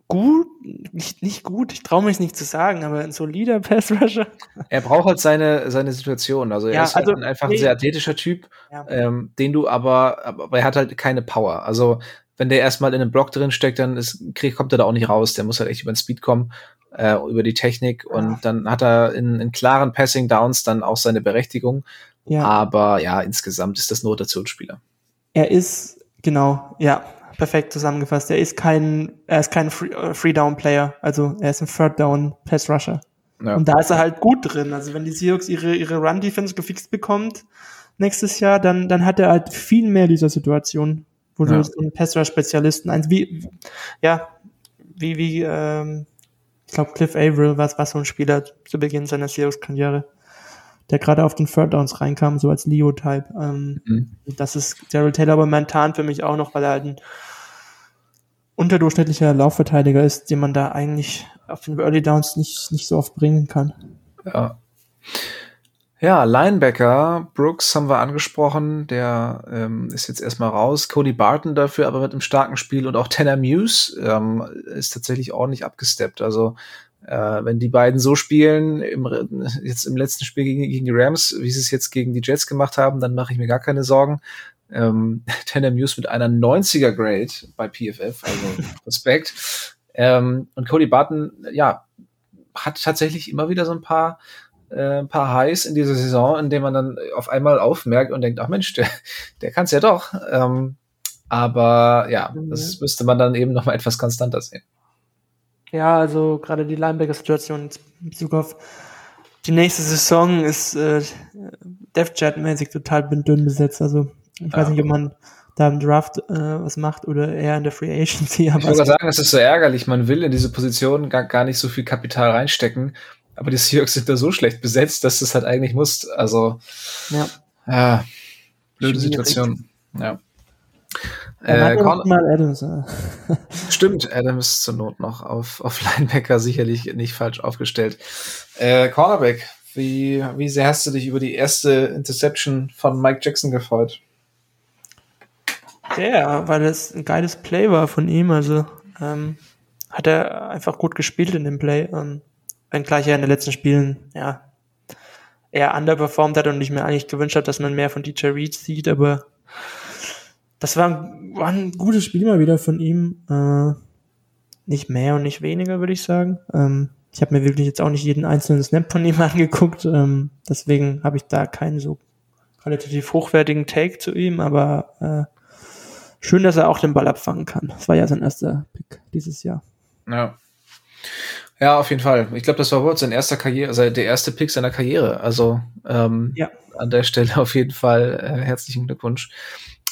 gut, nicht, nicht gut, ich traue mich nicht zu sagen, aber ein solider Pass-Rusher. (laughs) Er braucht halt seine, seine Situation. Also er ja, ist halt also, einfach nee. ein sehr athletischer Typ, ja. ähm, den du aber, aber er hat halt keine Power. Also wenn der erstmal in einem Block drin steckt, dann ist, krieg, kommt er da auch nicht raus. Der muss halt echt über den Speed kommen, äh, über die Technik und dann hat er in, in klaren Passing Downs dann auch seine Berechtigung. Ja. Aber ja, insgesamt ist das ein Rotationsspieler. Er ist Genau, ja, perfekt zusammengefasst. Er ist kein, er ist kein äh, Free Down Player, also er ist ein Third Down Pass Rusher. Ja. Und da ist er halt gut drin. Also wenn die Seahawks ihre, ihre Run Defense gefixt bekommt nächstes Jahr, dann, dann hat er halt viel mehr dieser Situation, wo ja. du so einen Pass Rush Spezialisten, eins wie, ja, wie, wie, ähm, ich glaube Cliff Averill war, war so ein Spieler zu Beginn seiner Seahawks Karriere der gerade auf den Third Downs reinkam, so als Leo-Type. Ähm, mhm. Das ist Daryl Taylor aber momentan für mich auch noch, weil er halt ein unterdurchschnittlicher Laufverteidiger ist, den man da eigentlich auf den Early Downs nicht, nicht so oft bringen kann. Ja. Ja, Linebacker, Brooks haben wir angesprochen, der ähm, ist jetzt erstmal raus. Cody Barton dafür aber mit einem starken Spiel und auch Tanner Muse ähm, ist tatsächlich ordentlich abgesteppt. Also äh, wenn die beiden so spielen, im, jetzt im letzten Spiel gegen, gegen die Rams, wie sie es jetzt gegen die Jets gemacht haben, dann mache ich mir gar keine Sorgen. Ähm, (laughs) Tanner Muse mit einer 90er Grade bei PFF, also (laughs) Respekt. ähm, und Cody Barton, ja, hat tatsächlich immer wieder so ein paar äh, ein paar Highs in dieser Saison, in dem man dann auf einmal aufmerkt und denkt, ach Mensch, der, der kann es ja doch. Ähm, aber ja, das mhm. müsste man dann eben noch mal etwas konstanter sehen. Ja, also gerade die Linebacker-Situation in Bezug auf die nächste Saison ist äh, Death Chat-mäßig total dünn besetzt. Also ich weiß nicht, ob man da im Draft äh, was macht oder eher in der Free Agency. Aber ich würde sagen, es ist so ärgerlich. Man will in diese Position gar, gar nicht so viel Kapital reinstecken, aber die Seahawks sind da so schlecht besetzt, dass du es halt eigentlich musst. Also ja, ja blöde Situation. Ja. Äh, mal Adams. (laughs) Stimmt, Adams zur Not noch auf, auf Linebacker (laughs) sicherlich nicht falsch aufgestellt. Äh, Cornerback, wie, wie sehr hast du dich über die erste Interception von Mike Jackson gefreut? Sehr, weil es ein geiles Play war von ihm. Also ähm, hat er einfach gut gespielt in dem Play. Ähm, wenngleich er in den letzten Spielen ja eher underperformed hat und ich mir eigentlich gewünscht habe, dass man mehr von DJ Reed sieht, aber das war, war ein gutes Spiel mal wieder von ihm. Äh, nicht mehr und nicht weniger, würde ich sagen. Ähm, ich habe mir wirklich jetzt auch nicht jeden einzelnen Snap von ihm (laughs) angeguckt. Ähm, deswegen habe ich da keinen so qualitativ hochwertigen Take zu ihm, aber äh, schön, dass er auch den Ball abfangen kann. Das war ja sein erster Pick dieses Jahr. Ja. Ja, auf jeden Fall. Ich glaube, das war wohl sein erster Karriere, also der erste Pick seiner Karriere. Also ähm, ja. an der Stelle auf jeden Fall äh, herzlichen Glückwunsch.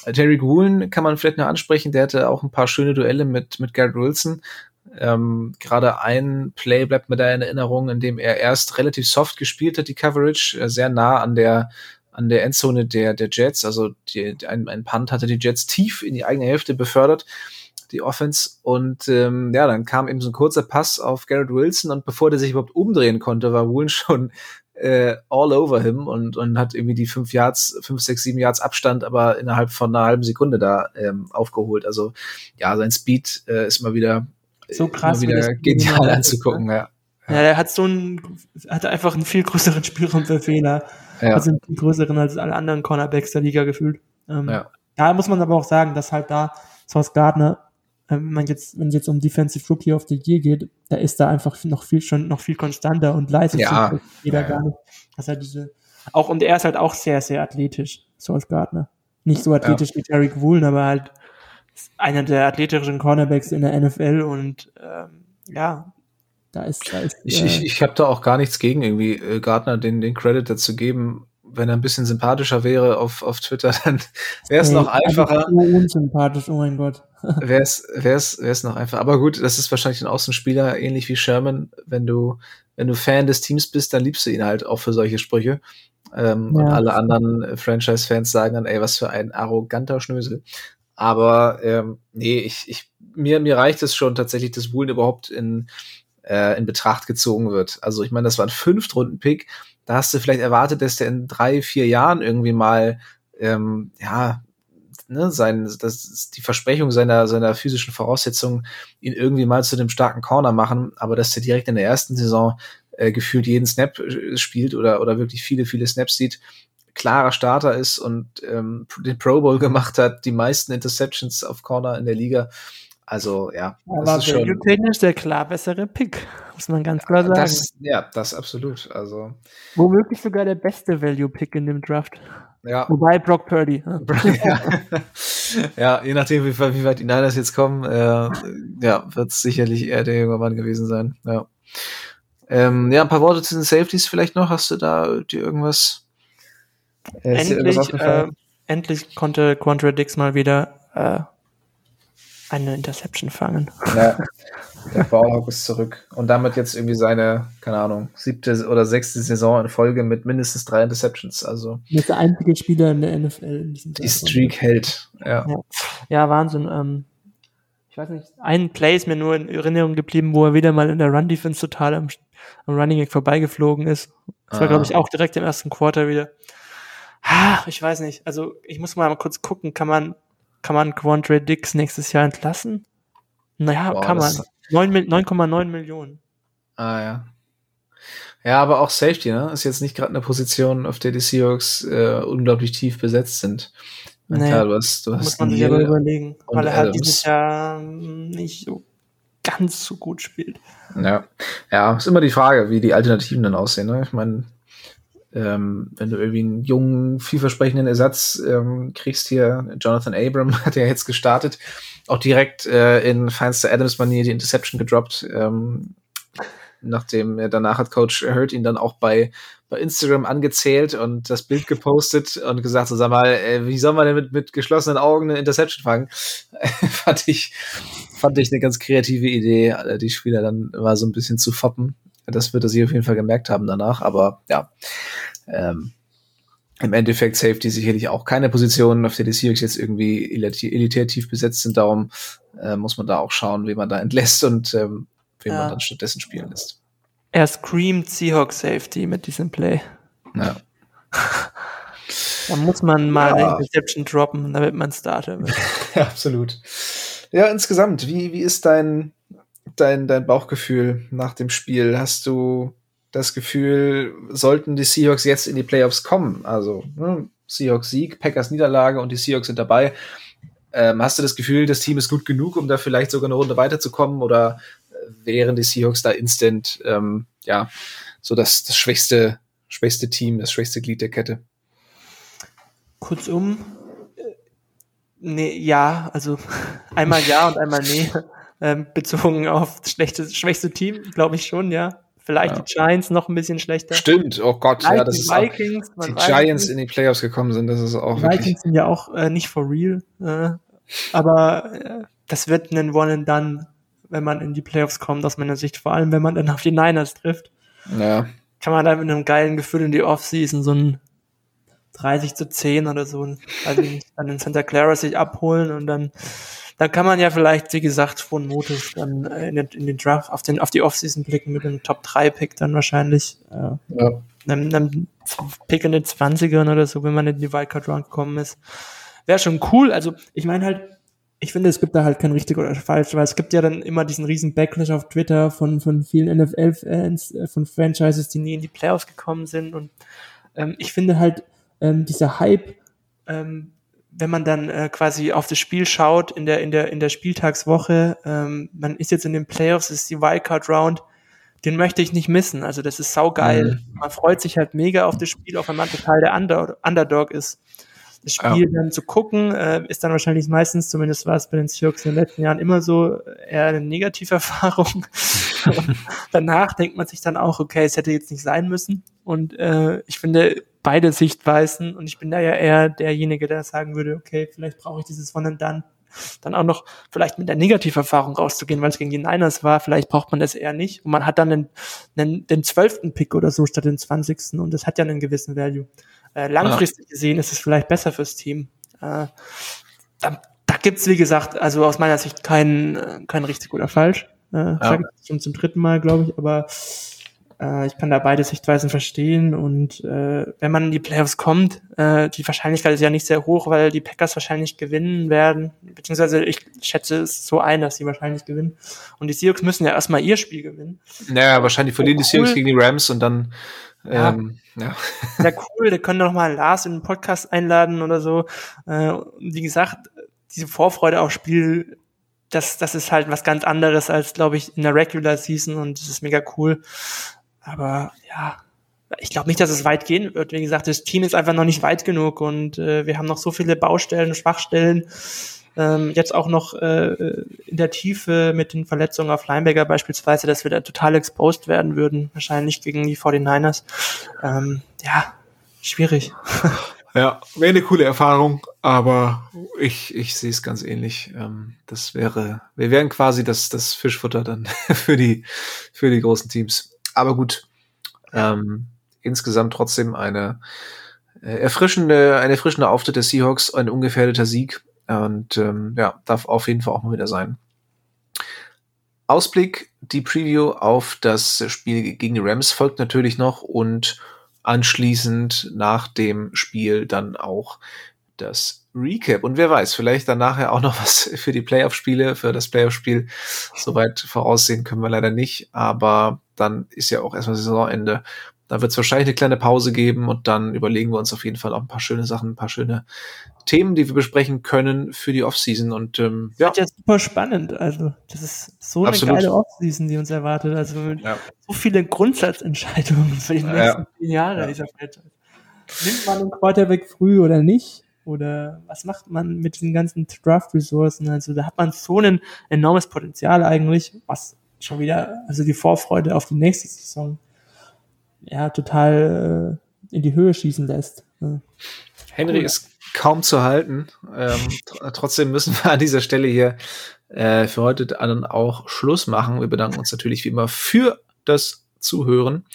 Terry Woolen kann man vielleicht noch ansprechen. Der hatte auch ein paar schöne Duelle mit mit Garrett Wilson. Ähm, Gerade ein Play bleibt mir da in Erinnerung, in dem er erst relativ soft gespielt hat, die Coverage, äh, sehr nah an der an der Endzone der der Jets. Also die, ein, ein Punt hatte die Jets tief in die eigene Hälfte befördert die Offense. Und ähm, ja, dann kam eben so ein kurzer Pass auf Garrett Wilson und bevor der sich überhaupt umdrehen konnte, war Woolen (laughs) schon äh, all over him und, und hat irgendwie die fünf Yards, fünf, sechs, sieben Yards Abstand, aber innerhalb von einer halben Sekunde da ähm, aufgeholt. Also ja, sein Speed äh, ist mal wieder, so krass, immer wieder genial anzugucken, ne? ja. Ja, der hat so einen, hat einfach einen viel größeren Spielraum für Fehler. Ja. Also einen größeren als alle anderen Cornerbacks der Liga gefühlt. Ähm, ja. Da muss man aber auch sagen, dass halt da Sauce Gardner äh, wenn man jetzt, wenn es jetzt um Defensive Rookie of the Year geht, da ist da einfach noch viel schon noch viel konstanter und leiser ja, jeder ja, gar nicht. Das halt diese, auch und er ist halt auch sehr, sehr athletisch, so als Gardner. Nicht so athletisch ja. wie Derek Woolen, aber halt einer der athletischen Cornerbacks in der NFL und ähm, ja, da ist, da ist ich, äh, ich, ich habe da auch gar nichts gegen irgendwie äh, Gardner den den Credit dazu geben wenn er ein bisschen sympathischer wäre auf, auf Twitter, (laughs) dann wäre es noch einfacher. Unsympathisch, oh mein Gott. (laughs) wäre es wär's, wär's noch einfach. Aber gut, das ist wahrscheinlich ein Außenspieler, ähnlich wie Sherman. Wenn du, wenn du Fan des Teams bist, dann liebst du ihn halt auch für solche Sprüche. Ähm, ja. Und alle anderen Franchise-Fans sagen dann, ey, was für ein arroganter Schnösel. Aber ähm, nee, ich, ich, mir, mir reicht es schon tatsächlich, dass Woolen überhaupt in, äh, in Betracht gezogen wird. Also ich meine, das war ein Fünftrunden-Pick da hast du vielleicht erwartet, dass der in drei, vier Jahren irgendwie mal, ähm, ja, ne, sein, das die Versprechung seiner, seiner physischen Voraussetzungen, ihn irgendwie mal zu dem starken Corner machen, aber dass der direkt in der ersten Saison äh, gefühlt jeden Snap äh, spielt oder, oder wirklich viele, viele Snaps sieht, klarer Starter ist und ähm, den Pro Bowl gemacht hat, die meisten Interceptions auf Corner in der Liga. Also ja, Aber das ist schon technisch der klar bessere Pick, muss man ganz klar sagen. Das, ja, das absolut. Also womöglich sogar der beste Value Pick in dem Draft. Ja. Wobei Brock Purdy. (laughs) ja. ja, je nachdem, wie, wie weit die Niners jetzt kommen, äh, ja, wird es sicherlich eher der junge Mann gewesen sein. Ja. Ähm, ja, ein paar Worte zu den Safeties vielleicht noch. Hast du da dir irgendwas? Äh, endlich, äh, endlich konnte Quantra Dix mal wieder äh, eine Interception fangen. Ja, (laughs) der Bauhawk ist zurück. Und damit jetzt irgendwie seine, keine Ahnung, siebte oder sechste Saison in Folge mit mindestens drei Interceptions. Also. Er ist der einzige Spieler in der NFL in diesem Die Streak hält, ja. Ja, ja Wahnsinn. Ähm, ich weiß nicht, ein Play ist mir nur in Erinnerung geblieben, wo er wieder mal in der Run-Defense total am, am Running Back vorbeigeflogen ist. Das war, ah. glaube ich, auch direkt im ersten Quarter wieder. Ah, ich weiß nicht. Also, ich muss mal kurz gucken, kann man kann man Quandre Dix nächstes Jahr entlassen? Naja, Boah, kann man. 9,9 Millionen. Ah, ja. Ja, aber auch Safety, ne? Ist jetzt nicht gerade eine Position, auf der die Seahawks äh, unglaublich tief besetzt sind. Nee, klar, du hast, du hast muss man sich aber überlegen, weil er halt dieses Jahr nicht so ganz so gut spielt. Ja, ja, ist immer die Frage, wie die Alternativen dann aussehen. Ne? Ich meine, ähm, wenn du irgendwie einen jungen, vielversprechenden Ersatz ähm, kriegst hier, Jonathan Abram (laughs) hat ja jetzt gestartet, auch direkt äh, in feinster Adams-Manier die Interception gedroppt. Ähm, nachdem er danach hat Coach Hurt ihn dann auch bei, bei Instagram angezählt und das Bild gepostet und gesagt, so sag mal, äh, wie soll man denn mit, mit geschlossenen Augen eine Interception fangen? (laughs) fand ich, fand ich eine ganz kreative Idee, die Spieler dann war so ein bisschen zu foppen. Das wird er sich auf jeden Fall gemerkt haben danach, aber ja. Ähm, im Endeffekt Safety sicherlich auch keine Position, auf der die Seahawks jetzt irgendwie elitär tief besetzt sind. Darum äh, muss man da auch schauen, wie man da entlässt und ähm, wen ja. man dann stattdessen spielen lässt. Er screamt Seahawks Safety mit diesem Play. Ja. da muss man mal ja. eine Interception droppen, damit man Starter wird. (laughs) ja, absolut. Ja, insgesamt, wie, wie ist dein, dein, dein Bauchgefühl nach dem Spiel? Hast du das Gefühl, sollten die Seahawks jetzt in die Playoffs kommen, also ne, Seahawks Sieg, Packers Niederlage und die Seahawks sind dabei, ähm, hast du das Gefühl, das Team ist gut genug, um da vielleicht sogar eine Runde weiterzukommen oder wären die Seahawks da instant, ähm, ja, so das, das schwächste, schwächste Team, das schwächste Glied der Kette. Kurzum, äh, nee, ja, also (laughs) einmal ja und einmal nee. Ähm, bezogen auf das schlechte, schwächste Team, glaube ich schon, ja. Vielleicht ja. die Giants noch ein bisschen schlechter. Stimmt, oh Gott, Vielleicht ja, das die ist Vikings, auch, die Giants nicht. in die Playoffs gekommen sind, das ist auch die wirklich. Vikings sind ja auch äh, nicht for real, äh, aber äh, das wird ein One and Done, wenn man in die Playoffs kommt, aus meiner Sicht, vor allem wenn man dann auf die Niners trifft. Ja. Kann man da mit einem geilen Gefühl in die Offseason so ein 30 zu 10 oder so, also dann in Santa Clara sich abholen und dann, dann kann man ja vielleicht, wie gesagt, von Motus dann in den, in den Draft, auf, den, auf die Offseason blicken mit einem Top 3 Pick dann wahrscheinlich. Äh, ja. Einem, einem Pick in den 20ern oder so, wenn man in die Wildcard Round gekommen ist. Wäre schon cool. Also, ich meine halt, ich finde, es gibt da halt kein richtig oder falsch, weil es gibt ja dann immer diesen riesen Backlash auf Twitter von, von vielen NFL-Fans, äh, von Franchises, die nie in die Playoffs gekommen sind. Und ähm, ich finde halt, ähm, dieser Hype, ähm, wenn man dann äh, quasi auf das Spiel schaut in der, in der, in der Spieltagswoche, ähm, man ist jetzt in den Playoffs, ist die Wildcard Round, den möchte ich nicht missen. Also das ist saugeil. Mhm. Man freut sich halt mega auf das Spiel, auch wenn man total der Under Underdog ist. Das Spiel ja. dann zu gucken, äh, ist dann wahrscheinlich meistens, zumindest war es bei den Seahawks in den letzten Jahren immer so, eher eine Negativerfahrung. (laughs) danach denkt man sich dann auch, okay, es hätte jetzt nicht sein müssen. Und äh, ich finde, beide Sichtweisen und ich bin da ja eher derjenige, der sagen würde, okay, vielleicht brauche ich dieses One and Done dann auch noch vielleicht mit der Negativerfahrung rauszugehen, weil es gegen die Niners war, vielleicht braucht man das eher nicht. Und man hat dann den, den, den 12. Pick oder so statt den 20. und das hat ja einen gewissen Value. Äh, langfristig ja. gesehen ist es vielleicht besser fürs Team. Äh, da da gibt es, wie gesagt, also aus meiner Sicht kein, kein richtig oder falsch. Äh, ja. Sage ich schon zum dritten Mal, glaube ich, aber äh, ich kann da beide Sichtweisen verstehen und äh, wenn man in die Playoffs kommt, äh, die Wahrscheinlichkeit ist ja nicht sehr hoch, weil die Packers wahrscheinlich gewinnen werden, beziehungsweise ich schätze es so ein, dass sie wahrscheinlich gewinnen und die Seahawks müssen ja erstmal ihr Spiel gewinnen. Naja, wahrscheinlich verlieren cool. die Seahawks gegen die Rams und dann ja. Ähm, ja. ja, cool, der können doch mal Lars in den Podcast einladen oder so. Äh, wie gesagt, diese Vorfreude aufs Spiel das, das ist halt was ganz anderes als, glaube ich, in der Regular Season und das ist mega cool. Aber ja, ich glaube nicht, dass es weit gehen wird. Wie gesagt, das Team ist einfach noch nicht weit genug und äh, wir haben noch so viele Baustellen, Schwachstellen. Ähm, jetzt auch noch äh, in der Tiefe mit den Verletzungen auf Linebacker beispielsweise, dass wir da total exposed werden würden, wahrscheinlich gegen die 49ers. Ähm, ja, schwierig. (laughs) Ja, wäre eine coole Erfahrung, aber ich, ich sehe es ganz ähnlich. Ähm, das wäre, wir wären quasi das, das Fischfutter dann (laughs) für die, für die großen Teams. Aber gut, ähm, insgesamt trotzdem eine äh, erfrischende, ein erfrischender Auftritt der Seahawks, ein ungefährdeter Sieg und ähm, ja, darf auf jeden Fall auch mal wieder sein. Ausblick, die Preview auf das Spiel gegen die Rams folgt natürlich noch und anschließend nach dem Spiel dann auch das Recap. Und wer weiß, vielleicht dann nachher auch noch (laughs) was für die Playoff-Spiele, für das Playoff-Spiel. Soweit voraussehen können wir leider nicht, aber dann ist ja auch erstmal Saisonende. Da wird es wahrscheinlich eine kleine Pause geben und dann überlegen wir uns auf jeden Fall auch ein paar schöne Sachen, ein paar schöne Themen, die wir besprechen können für die Offseason. Und ähm, ja. Wird ja super spannend. Also, das ist so eine Absolut. geile Offseason, die uns erwartet. Also ja. so viele Grundsatzentscheidungen für die nächsten ja. zehn Jahre ja. dieser Franchise. Nimmt man einen Quarterback früh oder nicht? Oder was macht man mit diesen ganzen Draft-Ressourcen? Also da hat man so ein enormes Potenzial eigentlich, was schon wieder, also die Vorfreude auf die nächste Saison, ja, total äh, in die Höhe schießen lässt. Ja. Henry cool. ist kaum zu halten. Ähm, tr trotzdem müssen wir an dieser Stelle hier äh, für heute dann auch Schluss machen. Wir bedanken uns natürlich wie immer für das Zuhören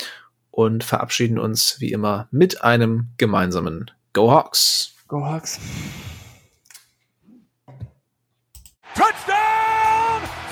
und verabschieden uns wie immer mit einem gemeinsamen Go Hawks. Go Hawks.